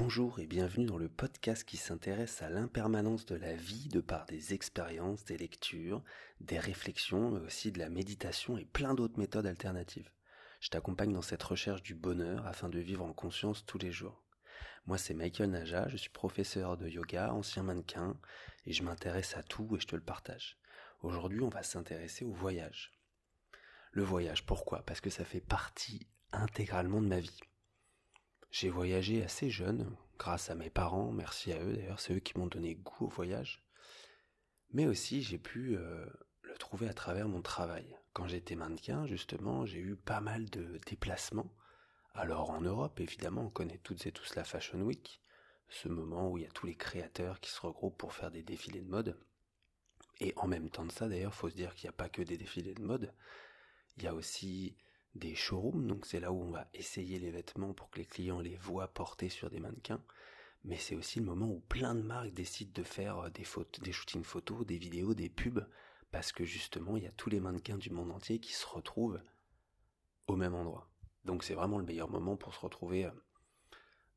Bonjour et bienvenue dans le podcast qui s'intéresse à l'impermanence de la vie de par des expériences, des lectures, des réflexions, mais aussi de la méditation et plein d'autres méthodes alternatives. Je t'accompagne dans cette recherche du bonheur afin de vivre en conscience tous les jours. Moi c'est Michael Naja, je suis professeur de yoga, ancien mannequin, et je m'intéresse à tout et je te le partage. Aujourd'hui on va s'intéresser au voyage. Le voyage, pourquoi? Parce que ça fait partie intégralement de ma vie. J'ai voyagé assez jeune, grâce à mes parents, merci à eux d'ailleurs, c'est eux qui m'ont donné goût au voyage. Mais aussi j'ai pu euh, le trouver à travers mon travail. Quand j'étais mannequin, justement, j'ai eu pas mal de déplacements. Alors en Europe, évidemment, on connaît toutes et tous la Fashion Week, ce moment où il y a tous les créateurs qui se regroupent pour faire des défilés de mode. Et en même temps de ça, d'ailleurs, faut se dire qu'il n'y a pas que des défilés de mode. Il y a aussi des showrooms, donc c'est là où on va essayer les vêtements pour que les clients les voient portés sur des mannequins. Mais c'est aussi le moment où plein de marques décident de faire euh, des, photos, des shootings photos, des vidéos, des pubs, parce que justement il y a tous les mannequins du monde entier qui se retrouvent au même endroit. Donc c'est vraiment le meilleur moment pour se retrouver euh,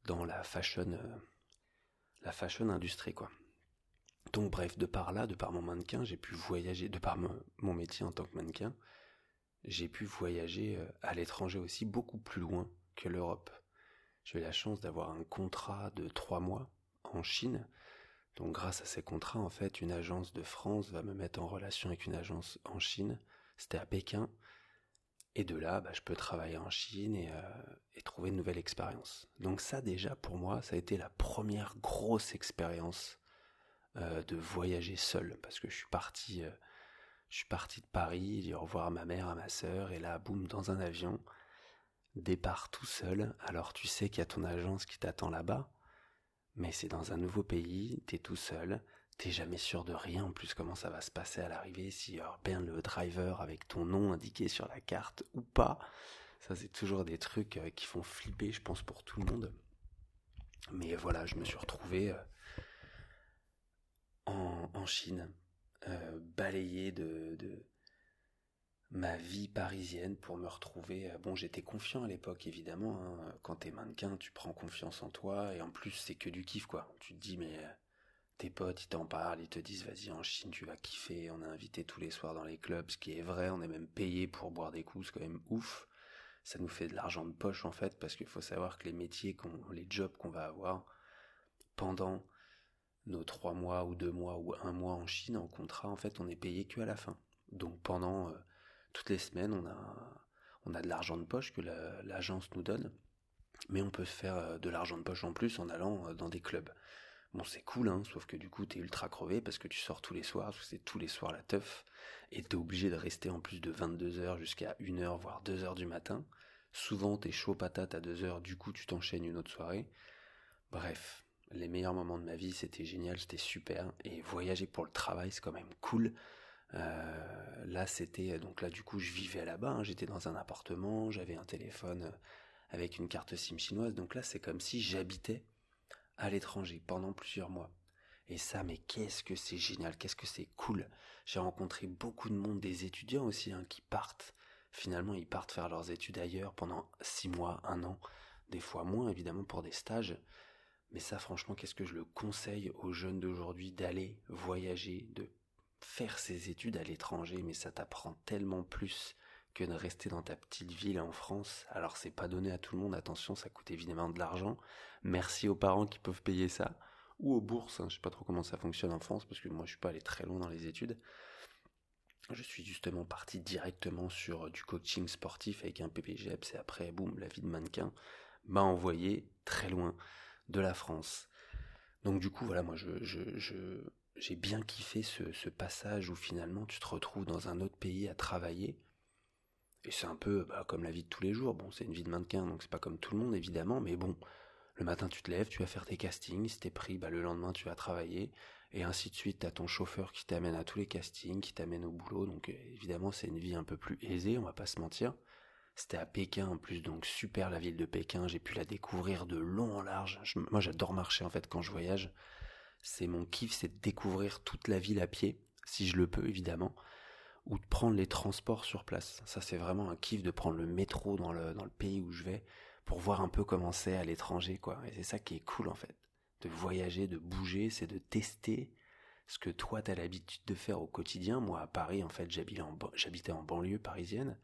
dans la fashion, euh, la fashion industrie quoi. Donc bref, de par là, de par mon mannequin, j'ai pu voyager, de par mon métier en tant que mannequin, j'ai pu voyager euh, à l'étranger aussi beaucoup plus loin que l'Europe. J'ai eu la chance d'avoir un contrat de trois mois en Chine. Donc grâce à ces contrats, en fait, une agence de France va me mettre en relation avec une agence en Chine. C'était à Pékin. Et de là, bah, je peux travailler en Chine et, euh, et, trouver une nouvelle expérience. Donc ça déjà, pour moi, ça a été la première grosse expérience euh, de voyager seul. Parce que je suis parti... je suis parti de Paris, j'ai au revoir à ma mère, à ma sœur, et là, boum, dans un avion, départ tout seul. Alors tu sais qu'il y a ton agence qui t'attend là-bas, mais c'est dans un nouveau pays, t'es tout seul, t'es jamais sûr de rien en plus comment ça va se passer à l'arrivée, si y aura bien le driver avec ton nom indiqué sur la carte ou pas. Ça c'est toujours des trucs euh, qui font flipper, je pense, pour tout le monde. Mais voilà, je me suis retrouvé euh, en Chine euh, balayer de, de, ma vie parisienne pour me retrouver. Euh, bon, j'étais confiant à l'époque, évidemment. Hein. Quand t'es mannequin, tu prends confiance en toi et en plus c'est que du kiff, quoi. Tu te dis mais euh, tes potes ils t'en parlent, ils te disent vas-y en Chine tu vas kiffer. On est invité tous les soirs dans les clubs, ce qui est vrai. On est même payé pour boire des coups, c'est quand même ouf. Ça nous fait de l'argent de poche en fait parce qu'il faut savoir que les métiers, les jobs qu'on va avoir pendant nos trois mois ou deux mois ou un mois en Chine en contrat, en fait, on est payé que à la fin. Donc pendant euh, toutes les semaines, on a, on a de l'argent de poche que l'agence nous donne, mais on peut faire euh, de l'argent de poche en plus en allant euh, dans des clubs. Bon, c'est cool, hein, sauf que du coup, t'es ultra crevé parce que tu sors tous les soirs, c'est tous les soirs la teuf, et t'es obligé de rester en plus de 22 heures jusqu'à 1 heure, voire 2 heures du matin. Souvent, t'es chaud patate à 2 heures, du coup, tu t'enchaînes une autre soirée. Bref, les meilleurs moments de ma vie, c'était génial, c'était super. Et voyager pour le travail, c'est quand même cool. Euh, là, c'était donc là du coup, je vivais là-bas. Hein. j'étais dans un appartement, j'avais un téléphone euh, avec une carte SIM chinoise. Donc là, c'est comme si j'habitais à l'étranger pendant plusieurs mois. Et ça, mais qu'est-ce que c'est génial, qu'est-ce que c'est cool. J'ai rencontré beaucoup de monde, des étudiants aussi, hein, qui partent. Finalement, ils partent faire leurs études ailleurs pendant six mois, un an, des fois moins évidemment pour des stages. Mais ça, franchement, qu'est-ce que je le conseille aux jeunes d'aujourd'hui d'aller voyager, de faire ses études à l'étranger, mais ça t'apprend tellement plus que de rester dans ta petite ville en France. Alors c'est pas donné à tout le monde, attention, ça coûte évidemment de l'argent. Merci aux parents qui peuvent payer ça, ou aux bourses, hein. je sais pas trop comment ça fonctionne en France, parce que moi je suis pas allé très loin dans les études. Je suis justement parti directement sur du coaching sportif avec un PPGEPS et après, boum, la vie de mannequin m'a envoyé très loin de la France. Donc du coup, voilà, moi, je, je, j'ai bien kiffé ce, ce, passage où finalement tu te retrouves dans un autre pays à travailler. Et c'est un peu bah, comme la vie de tous les jours. Bon, c'est une vie de mannequin, donc c'est pas comme tout le monde évidemment, mais bon, le matin tu te lèves, tu vas faire tes castings, si t'es pris, bah, le lendemain tu vas travailler, et ainsi de suite. T'as ton chauffeur qui t'amène à tous les castings, qui t'amène au boulot, donc évidemment c'est une vie un peu plus aisée, on va pas se mentir. C'était à Pékin en plus, donc super la ville de Pékin. J'ai pu la découvrir de long en large. moi, j'adore marcher en fait quand je voyage. C'est mon kiff, c'est de découvrir toute la ville à pied, si je le peux évidemment, ou de prendre les transports sur place. Ça, c'est vraiment un kiff de prendre le métro dans le, dans le pays où je vais pour voir un peu comment c'est à l'étranger, quoi. Et c'est ça qui est cool, en fait. De voyager, de bouger, c'est de tester ce que toi, tu as l'habitude de faire au quotidien. Moi, à Paris, en fait, j'habitais en, banlieue parisienne.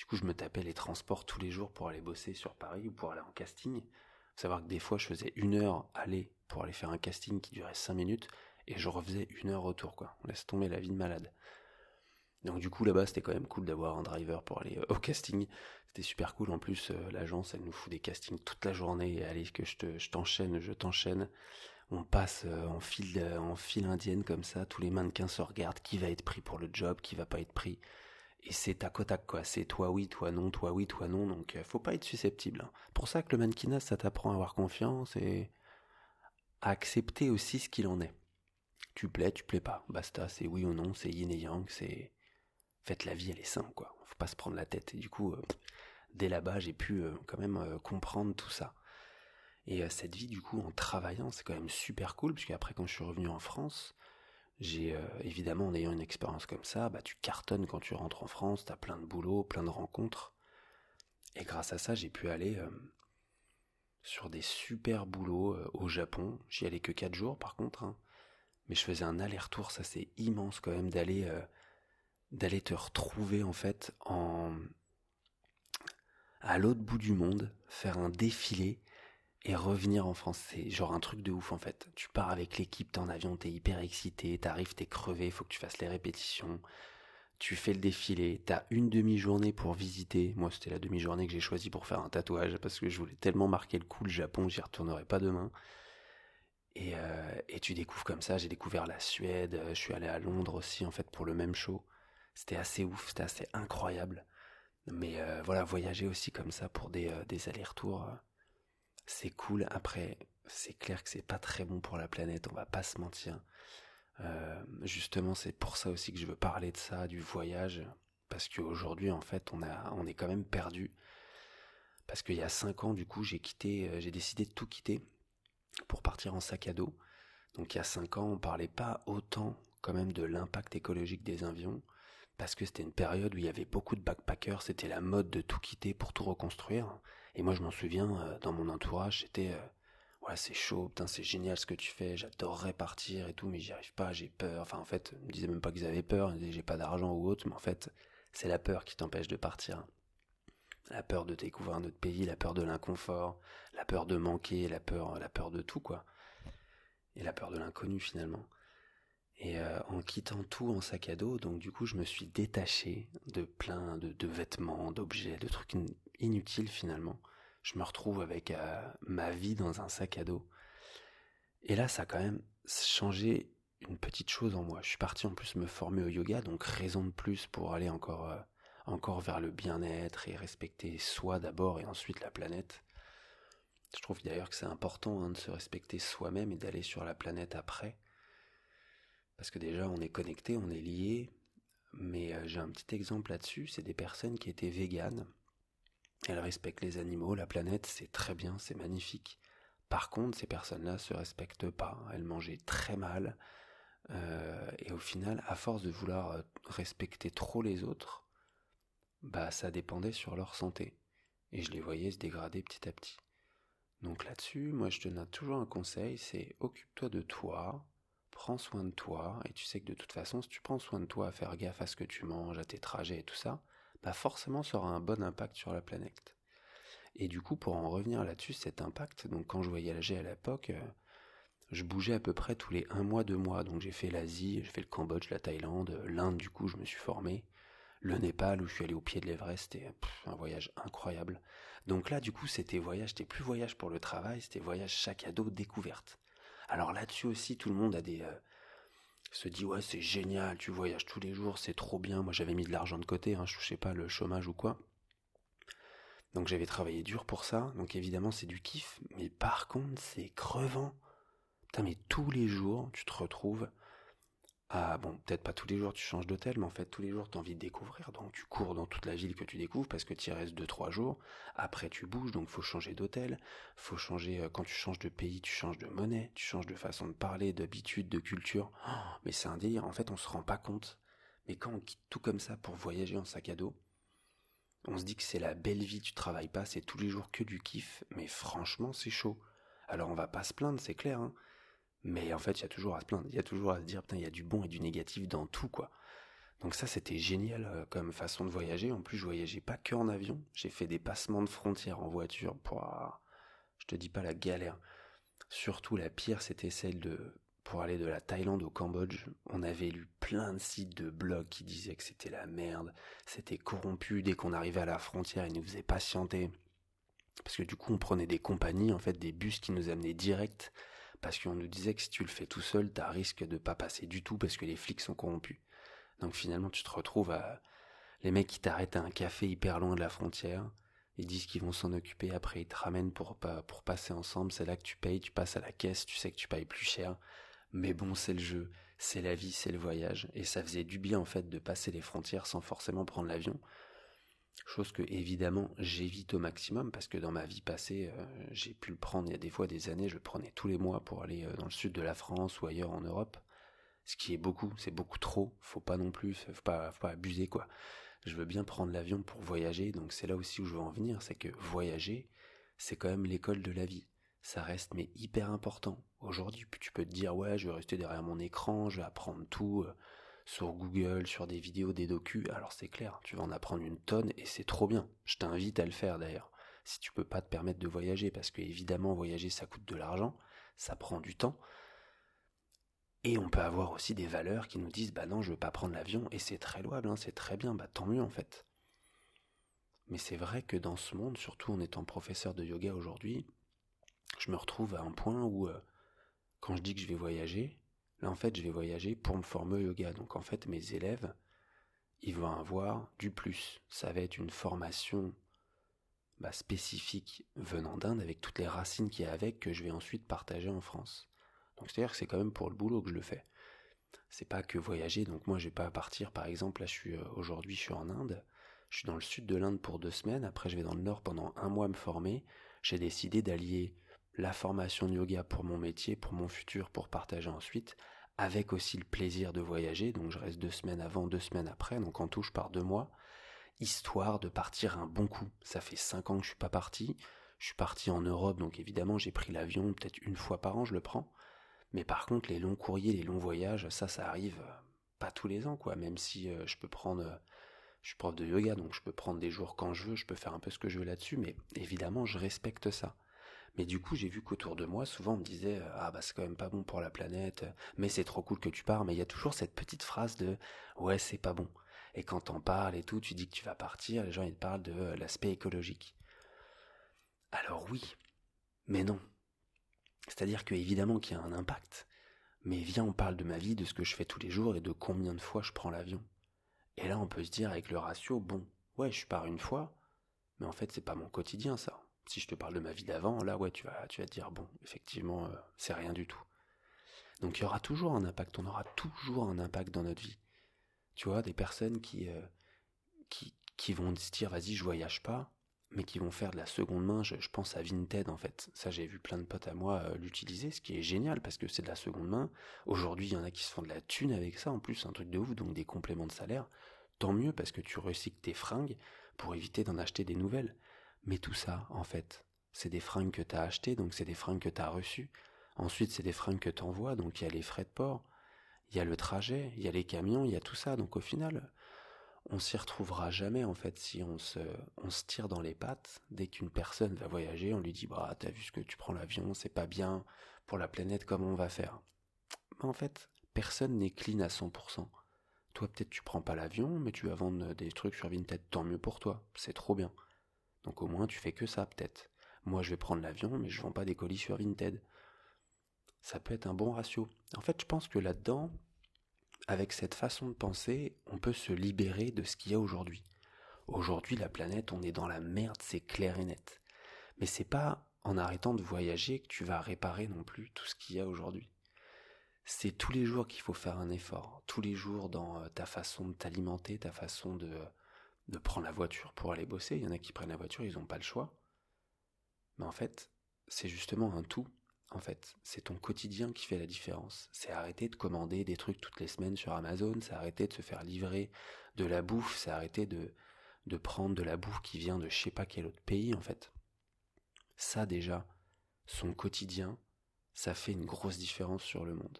Du coup, je me tapais les transports tous les jours pour aller bosser sur Paris ou pour aller en casting. Faut savoir que des fois, je faisais une heure aller pour aller faire un casting qui durait cinq minutes et je refaisais une heure retour, quoi. On laisse tomber la vie de malade. Donc du coup là-bas c'était quand même cool d'avoir un driver pour aller euh, au casting. C'était super cool en plus euh, l'agence elle nous fout des castings toute la journée et allez que je te je t'enchaîne, je t'enchaîne. On passe euh, en file en file indienne comme ça, tous les mannequins se regardent qui va être pris pour le job, qui va pas être pris? Et c'est tac au quoi, c'est toi oui, toi non, toi oui, toi non, donc faut pas être susceptible. Hein. Pour ça que le mannequinat ça t'apprend à avoir confiance et à accepter aussi ce qu'il en est. Tu plais, tu plais pas, basta, c'est oui ou non, c'est yin et yang, c'est fait, la vie, elle est simple, quoi. Faut pas se prendre la tête. Et du coup, euh, dès là-bas, j'ai pu euh, quand même euh, comprendre tout ça. Et cette vie, du coup, en travaillant, c'est quand même super cool, puisque après, quand je suis revenu en France, j'ai évidemment, en ayant une expérience comme ça, bah, tu cartonnes quand tu rentres en France, tu as plein de boulot, plein de rencontres. Et grâce à ça, j'ai pu aller sur des super boulots au Japon. J'y allais que 4 jours, par contre. Hein. Mais je faisais un aller-retour, ça c'est immense quand même d'aller d'aller te retrouver en fait en à l'autre bout du monde, faire un défilé et revenir en France. C'est genre un truc de ouf en fait. Tu pars avec l'équipe, t'es en avion, t'es hyper excité, t'arrives, t'es crevé, faut que tu fasses les répétitions. Tu fais le défilé, t'as une demi-journée pour visiter. Moi, c'était la demi-journée que j'ai choisi pour faire un tatouage parce que je voulais tellement marquer le coup le Japon, j'y retournerai pas demain. Et, euh, et tu découvres comme ça, j'ai découvert la Suède, je suis allé à Londres aussi en fait pour le même show. C'était assez ouf, c'était assez incroyable. Mais euh, voilà, voyager aussi comme ça pour des, euh, des allers-retours, euh, c'est cool. Après, c'est clair que c'est pas très bon pour la planète, on va pas se mentir. justement, c'est pour ça aussi que je veux parler de ça, du voyage, parce qu'aujourd'hui, en fait, on, est quand même perdu. Parce qu'il y a cinq ans, du coup, j'ai quitté, j'ai décidé de tout quitter pour partir en sac à dos. Donc il y a cinq ans, on parlait pas autant quand même de l'impact écologique des avions parce que c'était une période où il y avait beaucoup de backpackers, c'était la mode de tout quitter pour tout reconstruire. Et moi je m'en souviens, euh, dans mon entourage, c'était euh, ouais c'est chaud, putain c'est génial ce que tu fais, j'adorerais partir et tout, mais j'y arrive pas, j'ai peur. Enfin en fait, ils me disaient même pas qu'ils avaient peur, ils disaient j'ai pas d'argent ou autre, mais en fait c'est la peur qui t'empêche de partir. La peur de découvrir un autre pays, la peur de l'inconfort, la peur de manquer, la peur, la peur de tout quoi. Et la peur de l'inconnu finalement. Et euh, en quittant tout en sac à dos, donc du coup je me suis détaché de plein de, vêtements, d'objets, de trucs inutiles finalement. Je me retrouve avec euh, ma vie dans un sac à dos. Et là ça a quand même changé une petite chose en moi. Je suis parti en plus me former au yoga, donc raison de plus pour aller encore, euh, encore vers le bien-être et respecter soi d'abord et ensuite la planète. Je trouve d'ailleurs que c'est important hein, de se respecter soi-même et d'aller sur la planète après. Parce que déjà, on est connecté, on est lié. Mais euh, j'ai un petit exemple là-dessus, c'est des personnes qui étaient véganes. Elles respectent les animaux, la planète, c'est très bien, c'est magnifique. Par contre, ces personnes-là se respectent pas. Elles mangeaient très mal. Euh, et au final, à force de vouloir euh, respecter trop les autres, bah ça dépendait sur leur santé. Et je les voyais se dégrader petit à petit. Donc là-dessus, moi je te donne toujours un conseil, c'est occupe-toi de toi, prends soin de toi, et tu sais que de toute façon, si tu prends soin de toi, à faire gaffe à ce que tu manges, à tes trajets et tout ça, bah forcément ça aura un bon impact sur la planète. Et du coup, pour en revenir là-dessus, cet impact, donc quand je voyageais à l'époque, euh, je bougeais à peu près tous les un mois, deux mois. Donc j'ai fait l'Asie, j'ai fait le Cambodge, la Thaïlande, l'Inde, du coup, je me suis formé, le Népal, où je suis allé au pied de l'Everest, c'était un voyage incroyable. Donc là, du coup, c'était voyage, c'était plus voyage pour le travail, c'était voyage chaque ado découverte. Alors là-dessus aussi, tout le monde a des euh, se dit ouais c'est génial, tu voyages tous les jours, c'est trop bien. Moi j'avais mis de l'argent de côté, hein, je touchais pas le chômage ou quoi. Donc j'avais travaillé dur pour ça, donc évidemment c'est du kiff, mais par contre c'est crevant. Putain mais tous les jours tu te retrouves ah bon, peut-être pas tous les jours tu changes d'hôtel, mais en fait tous les jours tu as envie de découvrir, donc tu cours dans toute la ville que tu découvres parce que tu y restes 2-3 jours, après tu bouges, donc faut changer d'hôtel, faut changer, euh, quand tu changes de pays, tu changes de monnaie, tu changes de façon de parler, d'habitude, de culture, oh, mais c'est un délire, en fait on se rend pas compte, mais quand on quitte tout comme ça pour voyager en sac à dos, On se dit que c'est la belle vie, tu travailles pas, c'est tous les jours que du kiff, mais franchement, c'est chaud. Alors on va pas se plaindre, c'est clair, hein. Mais en fait, il y a toujours à se plaindre, il y a toujours à se dire, putain, il y a du bon et du négatif dans tout, quoi. Donc ça, c'était génial euh, comme façon de voyager. En plus, je voyageais pas que en avion. J'ai fait des passements de frontières en voiture pour, je te dis pas la galère. Surtout la pire, c'était celle de pour aller de la Thaïlande au Cambodge. On avait lu plein de sites de blogs qui disaient que c'était la merde, c'était corrompu dès qu'on arrivait à la frontière, ils nous faisaient patienter. Parce que du coup, on prenait des compagnies, en fait, des bus qui nous amenaient direct, parce qu'on nous disait que si tu le fais tout seul, t'as risque de pas passer du tout parce que les flics sont corrompus. Donc finalement, tu te retrouves à les mecs qui t'arrêtent à un café hyper loin de la frontière. Ils disent qu'ils vont s'en occuper, après ils te ramènent pour, pour passer ensemble, c'est là que tu payes, tu passes à la caisse, tu sais que tu payes plus cher. Mais bon, c'est le jeu, c'est la vie, c'est le voyage. Et ça faisait du bien en fait de passer les frontières sans forcément prendre l'avion. Chose que évidemment j'évite au maximum parce que dans ma vie passée, euh, j'ai pu le prendre il y a des fois des années, je le prenais tous les mois pour aller euh, dans le sud de la France ou ailleurs en Europe. Ce qui est beaucoup, c'est beaucoup trop, faut pas non plus, faut pas, faut pas abuser quoi. Je veux bien prendre l'avion pour voyager, donc c'est là aussi où je veux en venir, c'est que voyager, c'est quand même l'école de la vie. Ça reste mais hyper important. Aujourd'hui, tu peux te dire ouais, je vais rester derrière mon écran, je vais apprendre tout euh, sur Google, sur des vidéos, des docus. Alors c'est clair, tu vas en apprendre une tonne et c'est trop bien. Je t'invite à le faire d'ailleurs. Si tu peux pas te permettre de voyager, parce que évidemment voyager ça coûte de l'argent, ça prend du temps. Et on peut avoir aussi des valeurs qui nous disent bah non, je veux pas prendre l'avion et c'est très louable, hein, c'est très bien, bah tant mieux en fait. Mais c'est vrai que dans ce monde, surtout en étant professeur de yoga aujourd'hui, je me retrouve à un point où euh, quand je dis que je vais voyager, là en fait je vais voyager pour me former au yoga. Donc en fait mes élèves, ils vont avoir du plus. Ça va être une formation bah, spécifique venant d'Inde avec toutes les racines qu'il y a avec que je vais ensuite partager en France. Donc c'est-à-dire que c'est quand même pour le boulot que je le fais. C'est pas que voyager, donc moi je vais pas partir par exemple, là je euh, aujourd'hui je suis en Inde, je suis dans le sud de l'Inde pour deux semaines, après je vais dans le nord pendant un mois me former, j'ai décidé d'allier la formation de yoga pour mon métier, pour mon futur, pour partager ensuite, avec aussi le plaisir de voyager, donc je reste deux semaines avant, deux semaines après, donc en touche par deux mois, histoire de partir un bon coup. Ça fait cinq ans que je suis pas parti, je suis parti en Europe, donc évidemment j'ai pris l'avion peut-être une fois par an, je le prends, mais par contre, les longs courriers, les longs voyages, ça, ça arrive euh, pas tous les ans, quoi. Même si euh, je peux prendre, euh, je suis prof de yoga, donc je peux prendre des jours quand je veux, je peux faire un peu ce que je veux là-dessus, mais évidemment, je respecte ça. Mais du coup, j'ai vu qu'autour de moi, souvent on me disait ah bah c'est quand même pas bon pour la planète, mais c'est trop cool que tu pars. Mais il y a toujours cette petite phrase de ouais c'est pas bon. Et quand t'en parles et tout, tu dis que tu vas partir, les gens ils te parlent de l'aspect écologique. Alors oui, mais non, c'est-à-dire que évidemment qu'il y a un impact. Mais viens, on parle de ma vie, de ce que je fais tous les jours et de combien de fois je prends l'avion. Et là, on peut se dire avec le ratio, bon, ouais, je pars une fois, mais en fait, c'est pas mon quotidien, ça. Si je te parle de ma vie d'avant, là, ouais, tu vas, tu vas te dire, bon, effectivement, euh, c'est rien du tout. Donc, il y aura toujours un impact, on aura toujours un impact dans notre vie. Tu vois, des personnes qui, euh, qui, qui vont se dire, vas-y, je voyage pas, mais qui vont faire de la seconde main. Je, pense à Vinted en fait. Ça, j'ai vu plein de potes à moi euh, l'utiliser, ce qui est génial parce que c'est de la seconde main. Aujourd'hui, il y en a qui se font de la thune avec ça. En plus, un truc de ouf, donc des compléments de salaire. Tant mieux parce que tu recycles tes fringues pour éviter d'en acheter des nouvelles. Mais tout ça, en fait, c'est des fringues que tu as achetées, donc c'est des fringues que tu as reçues. Ensuite, c'est des fringues que tu envoies, donc il y a les frais de port, il y a le trajet, il y a les camions, il y a tout ça. Donc au final, on s'y retrouvera jamais en fait si on se, tire dans les pattes dès qu'une personne va voyager, on lui dit bah t'as vu ce que tu prends l'avion, c'est pas bien pour la planète, comment on va faire? En fait, personne n'est clean à 100%. Toi peut-être tu prends pas l'avion, mais tu vas vendre des trucs sur Vinted, tant mieux pour toi, c'est trop bien. Donc au moins tu fais que ça peut-être. Moi je vais prendre l'avion, mais je vends pas des colis sur Vinted. Ça peut être un bon ratio. En fait, je pense que là-dedans, avec cette façon de penser, on peut se libérer de ce qu'il y a aujourd'hui. Aujourd'hui, la planète, on est dans la merde, c'est clair et net. Mais c'est pas en arrêtant de voyager que tu vas réparer non plus tout ce qu'il y a aujourd'hui. C'est tous les jours qu'il faut faire un effort, tous les jours dans euh, ta façon de t'alimenter, ta façon de, de prendre la voiture pour aller bosser. Il y en a qui prennent la voiture, ils n'ont pas le choix. Mais en fait, c'est justement un tout en fait. C'est ton quotidien qui fait la différence. C'est arrêter de commander des trucs toutes les semaines sur Amazon, c'est arrêter de se faire livrer de la bouffe, c'est arrêter de, de prendre de la bouffe qui vient de je sais pas quel autre pays en fait. Ça déjà, son quotidien, ça fait une grosse différence sur le monde.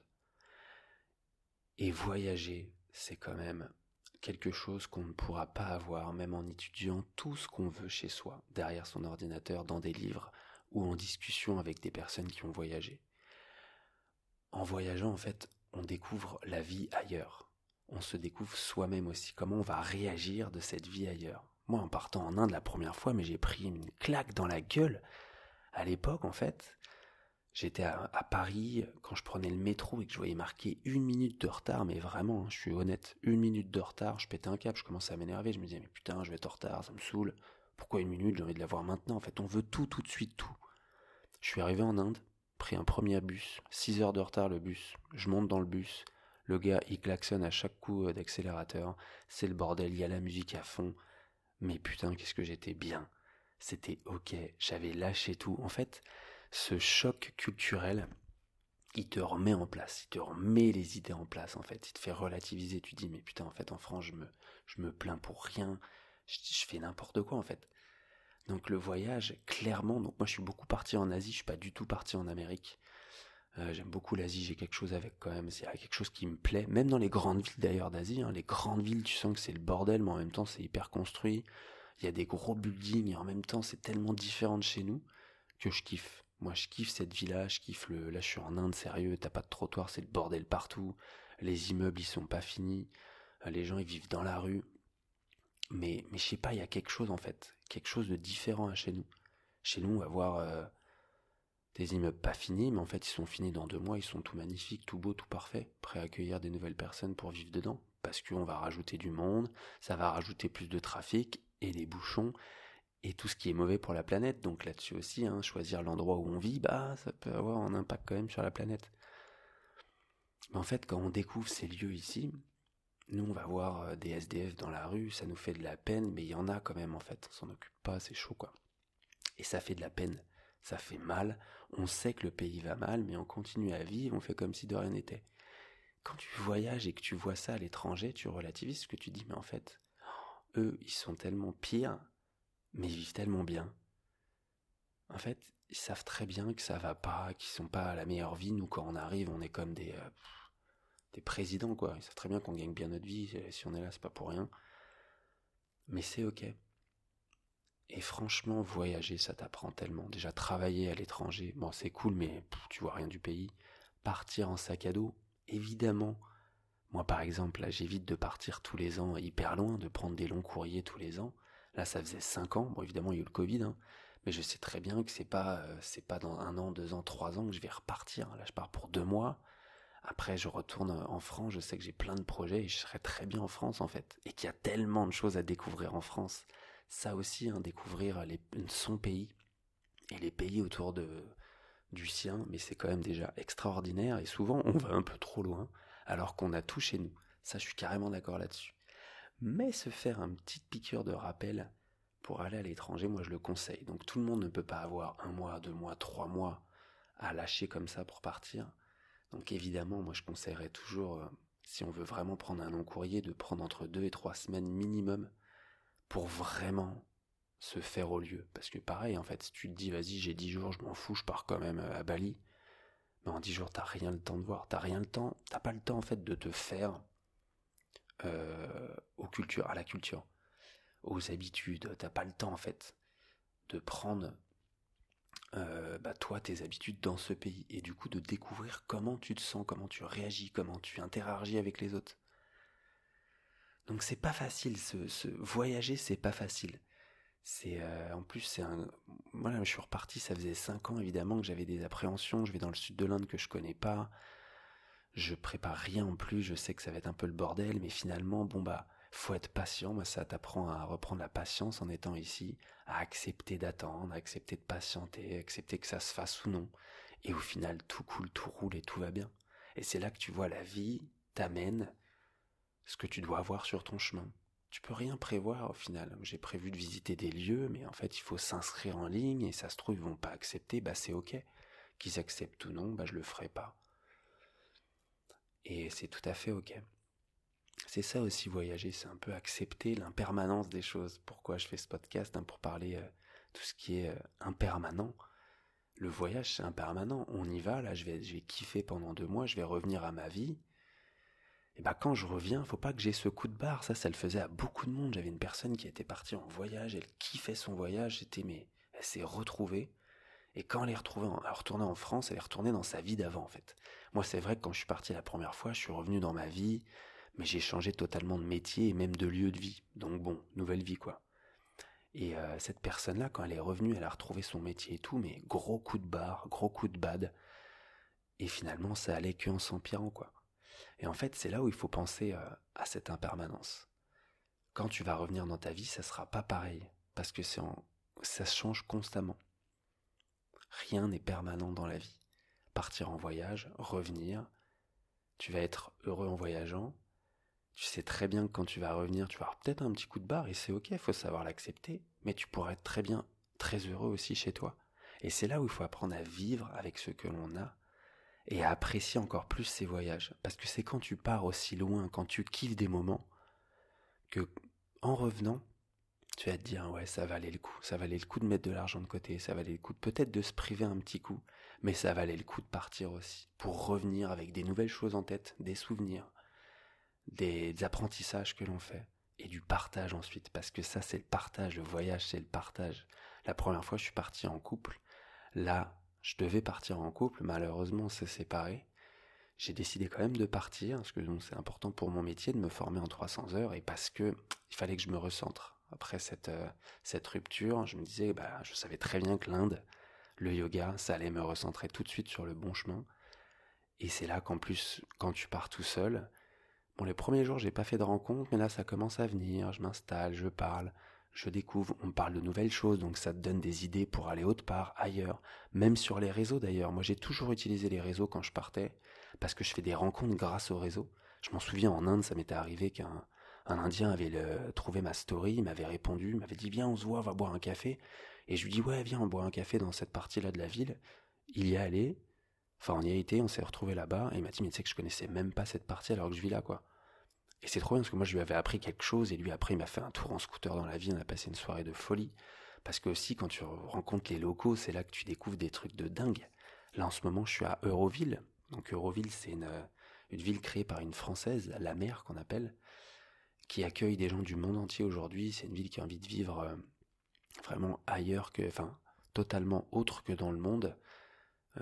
Et voyager, c'est quand même quelque chose qu'on ne pourra pas avoir même en étudiant tout ce qu'on veut chez soi, derrière son ordinateur, dans des livres ou en discussion avec des personnes qui ont voyagé. En voyageant, en fait, on découvre la vie ailleurs. On se découvre soi-même aussi, comment on va réagir de cette vie ailleurs. Moi, en partant en Inde la première fois, mais j'ai pris une claque dans la gueule. À l'époque, en fait, J'étais à, Paris, quand je prenais le métro et que je voyais marquer une minute de retard, mais vraiment, hein, je suis honnête, une minute de retard, je pétais un cap, je commençais à m'énerver, je me disais, mais putain, je vais être en retard, ça me saoule. Pourquoi une minute J'ai envie de la voir maintenant. En fait, on veut tout, tout de suite, tout. Je suis arrivé en Inde, pris un premier bus, 6 heures de retard le bus, je monte dans le bus, le gars il klaxonne à chaque coup euh, d'accélérateur, c'est le bordel, il y a la musique à fond, mais putain, qu'est-ce que j'étais bien. C'était ok, j'avais lâché tout. En fait, ce choc culturel, il te remet en place, il te remet les idées en place en fait, il te fait relativiser, tu dis mais putain en fait en France je me, plains pour rien, je, fais n'importe quoi en fait. Donc le voyage, clairement, donc moi je suis beaucoup parti en Asie, je suis pas du tout parti en Amérique. Euh, j'aime beaucoup l'Asie, j'ai quelque chose avec quand même, c'est quelque chose qui me plaît, même dans les grandes villes d'ailleurs d'Asie, hein. les grandes villes tu sens que c'est le bordel, mais en même temps c'est hyper construit, il y a des gros buildings et en même temps c'est tellement différent de chez nous que je kiffe. Moi, je kiffe cette villa, je kiffe le. Là, je suis en Inde, sérieux, t'as pas de trottoir, c'est le bordel partout. Les immeubles, ils sont pas finis. Les gens, ils vivent dans la rue. Mais, mais je sais pas, il y a quelque chose en fait, quelque chose de différent à chez nous. Chez nous, on va voir euh, des immeubles pas finis, mais en fait, ils sont finis dans deux mois, ils sont tout magnifiques, tout beaux, tout parfaits, prêts à accueillir des nouvelles personnes pour vivre dedans. Parce qu'on va rajouter du monde, ça va rajouter plus de trafic et des bouchons et tout ce qui est mauvais pour la planète. Donc là-dessus aussi, hein, choisir l'endroit où on vit, bah ça peut avoir un impact quand même sur la planète. Mais en fait, quand on découvre ces lieux ici, nous on va voir euh, des SDF dans la rue, ça nous fait de la peine, mais il y en a quand même en fait, on s'en occupe pas, c'est chaud quoi. Et ça fait de la peine, ça fait mal, on sait que le pays va mal, mais on continue à vivre, on fait comme si de rien n'était. Quand tu voyages et que tu vois ça à l'étranger, tu relativises ce que tu dis, mais en fait, eux, ils sont tellement pires mais ils vivent tellement bien. En fait, ils savent très bien que ça va pas, qu'ils sont pas à la meilleure vie. Nous, quand on arrive, on est comme des, euh, des présidents, quoi. Ils savent très bien qu'on gagne bien notre vie. Si on est là, c'est pas pour rien. Mais c'est ok. Et franchement, voyager, ça t'apprend tellement. Déjà, travailler à l'étranger, bon, c'est cool, mais tu vois rien du pays. Partir en sac à dos, évidemment. Moi, par exemple, là, j'évite de partir tous les ans hyper loin, de prendre des longs courriers tous les ans. Là, ça faisait 5 ans. Bon, évidemment, il y a eu le Covid, hein, mais je sais très bien que c'est pas, euh, c'est pas dans un an, deux ans, trois ans que je vais repartir. Là, je pars pour deux mois. Après, je retourne en France. Je sais que j'ai plein de projets et je serai très bien en France, en fait. Et qu'il y a tellement de choses à découvrir en France. Ça aussi, hein, découvrir son pays et les pays autour de, du sien, mais c'est quand même déjà extraordinaire. Et souvent, on va un peu trop loin, alors qu'on a tout chez nous. Ça, je suis carrément d'accord là-dessus mais se faire une petite piqûre de rappel pour aller à l'étranger, moi je le conseille. Donc tout le monde ne peut pas avoir un mois, deux mois, trois mois à lâcher comme ça pour partir. Donc évidemment, moi je conseillerais toujours, euh, si on veut vraiment prendre un long courrier, de prendre entre deux et trois semaines minimum pour vraiment se faire au lieu. Parce que pareil, en fait, si tu te dis, vas-y, j'ai dix jours, je m'en fous, je pars quand même euh, à Bali. Mais en dix jours, t'as rien le temps de voir. T'as rien le temps. T'as pas le temps, en fait, de te faire euh, aux cultures, à la culture, aux habitudes. T'as pas le temps en fait de prendre euh, bah, toi tes habitudes dans ce pays et du coup de découvrir comment tu te sens, comment tu réagis, comment tu interagis avec les autres. Donc c'est pas facile, ce, voyager c'est pas facile. C'est euh, en plus c'est un voilà je suis reparti ça faisait 5 ans évidemment que j'avais des appréhensions je vais dans le sud de l'Inde que je connais pas je prépare rien en plus, je sais que ça va être un peu le bordel, mais finalement, bon bah, faut être patient, moi ça t'apprend à reprendre la patience en étant ici, à accepter d'attendre, à accepter de patienter, à accepter que ça se fasse ou non, et au final tout coule, tout roule et tout va bien. Et c'est là que tu vois la vie t'amène ce que tu dois avoir sur ton chemin. Tu peux rien prévoir au final. J'ai prévu de visiter des lieux, mais en fait il faut s'inscrire en ligne et ça se trouve ils vont pas accepter, bah c'est ok. Qu'ils acceptent ou non, bah je le ferai pas. Et c'est tout à fait ok. c'est ça aussi voyager, c'est un peu accepter l'impermanence des choses. Pourquoi je fais ce podcast hein, Pour parler euh, tout ce qui est euh, impermanent. Le voyage, c'est impermanent. On y va, là, je vais, je vais kiffer pendant deux mois, je vais revenir à ma vie. Et bah quand je reviens, faut pas que j'ai ce coup de barre. Ça, ça le faisait à beaucoup de monde. J'avais une personne qui était partie en voyage, elle kiffait son voyage. J'étais mais elle s'est retrouvée. Et quand elle est en, retournée en France, elle est retournée dans sa vie d'avant en fait. Moi, c'est vrai que quand je suis parti la première fois, je suis revenu dans ma vie, mais j'ai changé totalement de métier et même de lieu de vie. Donc bon, nouvelle vie quoi. Et euh, cette personne-là, quand elle est revenue, elle a retrouvé son métier et tout, mais gros coup de barre, gros coup de bad. Et finalement, ça allait qu'en s'empirant, quoi. Et en fait, c'est là où il faut penser euh, à cette impermanence. Quand tu vas revenir dans ta vie, ça sera pas pareil, parce que c'est ça change constamment. Rien n'est permanent dans la vie. Partir en voyage, revenir, tu vas être heureux en voyageant, tu sais très bien que quand tu vas revenir, tu vas avoir peut-être un petit coup de barre et c'est ok, il faut savoir l'accepter, mais tu pourras être très bien, très heureux aussi chez toi. Et c'est là où il faut apprendre à vivre avec ce que l'on a et à apprécier encore plus ces voyages. Parce que c'est quand tu pars aussi loin, quand tu kiffes des moments, que en revenant, tu vas te dire ouais ça valait le coup, ça valait le coup de mettre de l'argent de côté, ça valait le coup peut-être de se priver un petit coup, mais ça valait le coup de partir aussi, pour revenir avec des nouvelles choses en tête, des souvenirs, des, apprentissages que l'on fait et du partage ensuite, parce que ça c'est le partage, le voyage c'est le partage. La première fois je suis parti en couple, là je devais partir en couple, malheureusement on s'est séparés. J'ai décidé quand même de partir, parce que c'est important pour mon métier de me former en 300 heures, et parce que il fallait que je me recentre. Après cette, euh, cette rupture, je me disais, bah, je savais très bien que l'Inde, le yoga, ça allait me recentrer tout de suite sur le bon chemin. Et c'est là qu'en plus, quand tu pars tout seul, Bon, les premiers jours, j'ai pas fait de rencontre, mais là, ça commence à venir. Je m'installe, je parle, je découvre. On parle de nouvelles choses, donc ça te donne des idées pour aller autre part, ailleurs. Même sur les réseaux, d'ailleurs. Moi, j'ai toujours utilisé les réseaux quand je partais, parce que je fais des rencontres grâce aux réseaux. Je m'en souviens, en Inde, ça m'était arrivé qu'un un Indien avait trouvé ma story, m'avait répondu, m'avait dit viens on se voit, on va boire un café. Et je lui dis ouais viens on boit un café dans cette partie-là de la ville. Il y est allé, enfin on y a été, on s'est retrouvé là-bas, et il m'a dit mais tu sais que je connaissais même pas cette partie alors que je vis là quoi. Et c'est trop bien parce que moi je lui avais appris quelque chose et lui après il m'a fait un tour en scooter dans la ville, on a passé une soirée de folie. Parce que aussi quand tu rencontres les locaux, c'est là que tu découvres des trucs de dingue. Là en ce moment je suis à Euroville. Donc Euroville c'est une, une ville créée par une Française, la mère qu'on appelle, qui accueille des gens du monde entier aujourd'hui. C'est une ville qui a envie de vivre euh, vraiment ailleurs que, enfin totalement autre que dans le monde.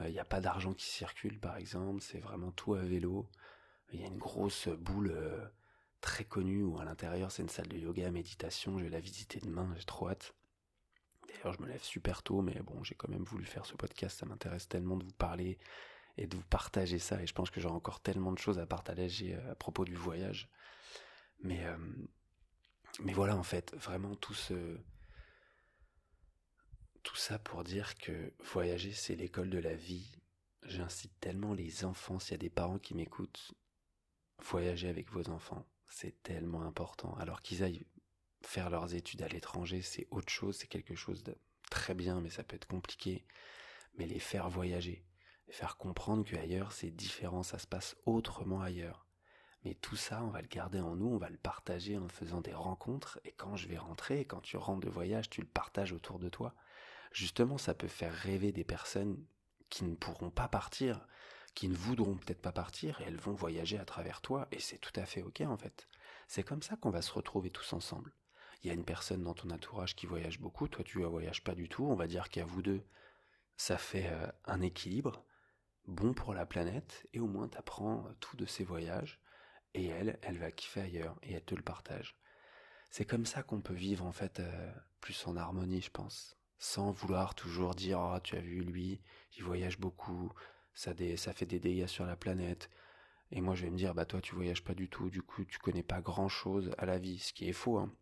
Il n'y a pas d'argent qui circule par exemple, c'est vraiment tout à vélo. Il y a une grosse boule euh, très connue où à l'intérieur c'est une salle de yoga, méditation. Je vais la visiter demain, j'ai trop hâte. D'ailleurs, je me lève super tôt, mais bon, j'ai quand même voulu faire ce podcast. Ça m'intéresse tellement de vous parler et de vous partager ça. Et je pense que j'aurai encore tellement de choses à partager euh, à propos du voyage. Mais, euh, mais voilà, en fait, vraiment tout ce. Tout ça pour dire que voyager, c'est l'école de la vie. J'incite tellement les enfants, s'il y a des parents qui m'écoutent, voyager avec vos enfants c'est tellement important. Alors qu'ils aillent faire leurs études à l'étranger, c'est autre chose, c'est quelque chose de très bien, mais ça peut être compliqué. Mais les faire voyager, les faire comprendre qu'ailleurs c'est différent, ça se passe autrement ailleurs. Mais tout ça, on va le garder en nous, on va le partager en faisant des rencontres, et quand je vais rentrer, quand tu rentres de voyage, tu le partages autour de toi. Justement, ça peut faire rêver des personnes qui ne pourront pas partir, qui ne voudront peut-être pas partir et elles vont voyager à travers toi et c'est tout à fait ok en fait. C'est comme ça qu'on va se retrouver tous ensemble. Il y a une personne dans ton entourage qui voyage beaucoup, toi tu ne voyages pas du tout, on va dire qu'à vous deux, ça fait euh, un équilibre bon pour la planète et au moins tu apprends euh, tout de ces voyages et elle, elle va kiffer ailleurs et elle te le partage. C'est comme ça qu'on peut vivre en fait euh, plus en harmonie, je pense, sans vouloir toujours dire oh tu as vu lui, il voyage beaucoup, ça, fait des dégâts sur la planète. Et moi, je vais me dire, bah toi, tu voyages pas du tout, du coup, tu connais pas grand chose à la vie, ce qui est faux. Hein.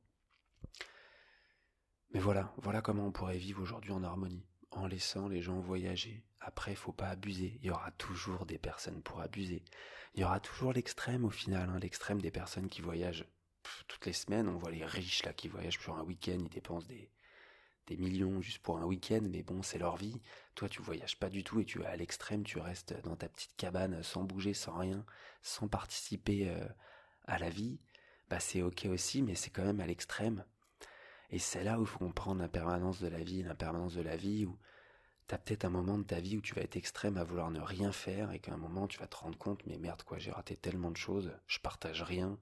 Mais voilà, voilà comment on pourrait vivre aujourd'hui en harmonie, en laissant les gens voyager. Après, faut pas abuser. Il y aura toujours des personnes pour abuser. Il y aura toujours l'extrême au final, hein, l'extrême des personnes qui voyagent toutes les semaines. On voit les riches là qui voyagent sur un week-end, ils dépensent des, des millions juste pour un week-end, mais bon, c'est leur vie. Toi, tu voyages pas du tout et tu vas à l'extrême, tu restes dans ta petite cabane sans bouger, sans rien, sans participer euh, à la vie, bah c'est ok aussi, mais c'est quand même à l'extrême. Et c'est là où il faut comprendre l'impermanence de la vie, l'impermanence de la vie, où t'as peut-être un moment de ta vie où tu vas être extrême à vouloir ne rien faire, et qu'à un moment tu vas te rendre compte, mais merde quoi, j'ai raté tellement de choses, je partage rien,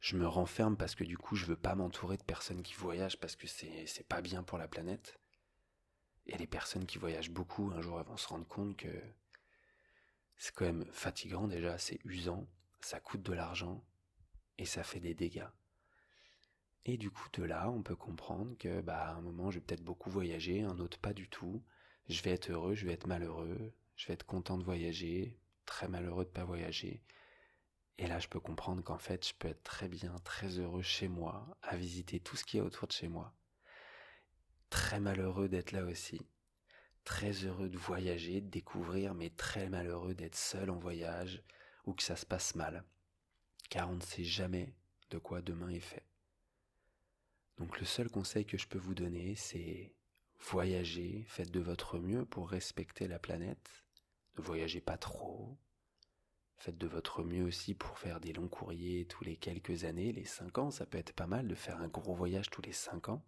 je me renferme parce que du coup je veux pas m'entourer de personnes qui voyagent parce que c'est pas bien pour la planète. Et les personnes qui voyagent beaucoup, un jour elles vont se rendre compte que c'est quand même fatigant déjà, c'est usant, ça coûte de l'argent, et ça fait des dégâts. Et du coup, de là, on peut comprendre que, bah, à un moment, je vais peut-être beaucoup voyager, un autre pas du tout. Je vais être heureux, je vais être malheureux, je vais être content de voyager, très malheureux de pas voyager. Et là, je peux comprendre qu'en fait, je peux être très bien, très heureux chez moi, à visiter tout ce qui est autour de chez moi. Très malheureux d'être là aussi. Très heureux de voyager, de découvrir, mais très malheureux d'être seul en voyage ou que ça se passe mal car on ne sait jamais de quoi demain est fait. Donc le seul conseil que je peux vous donner, c'est voyager, faites de votre mieux pour respecter la planète, ne voyagez pas trop, faites de votre mieux aussi pour faire des longs courriers tous les quelques années, les cinq ans, ça peut être pas mal de faire un gros voyage tous les cinq ans.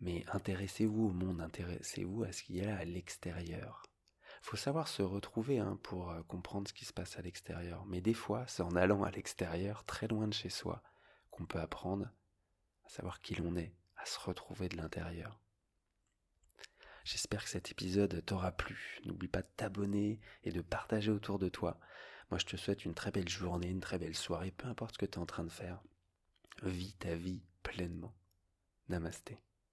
Mais intéressez-vous au monde, intéressez-vous à ce qu'il y a à l'extérieur faut savoir se retrouver hein, pour euh, comprendre ce qui se passe à l'extérieur. Mais des fois, c'est en allant à l'extérieur, très loin de chez soi, qu'on peut apprendre à savoir qui l'on est, à se retrouver de l'intérieur. J'espère que cet épisode t'aura plu. N'oublie pas de t'abonner et de partager autour de toi. Moi, je te souhaite une très belle journée, une très belle soirée, peu importe ce que tu es en train de faire. Vis ta vie pleinement. Namasté.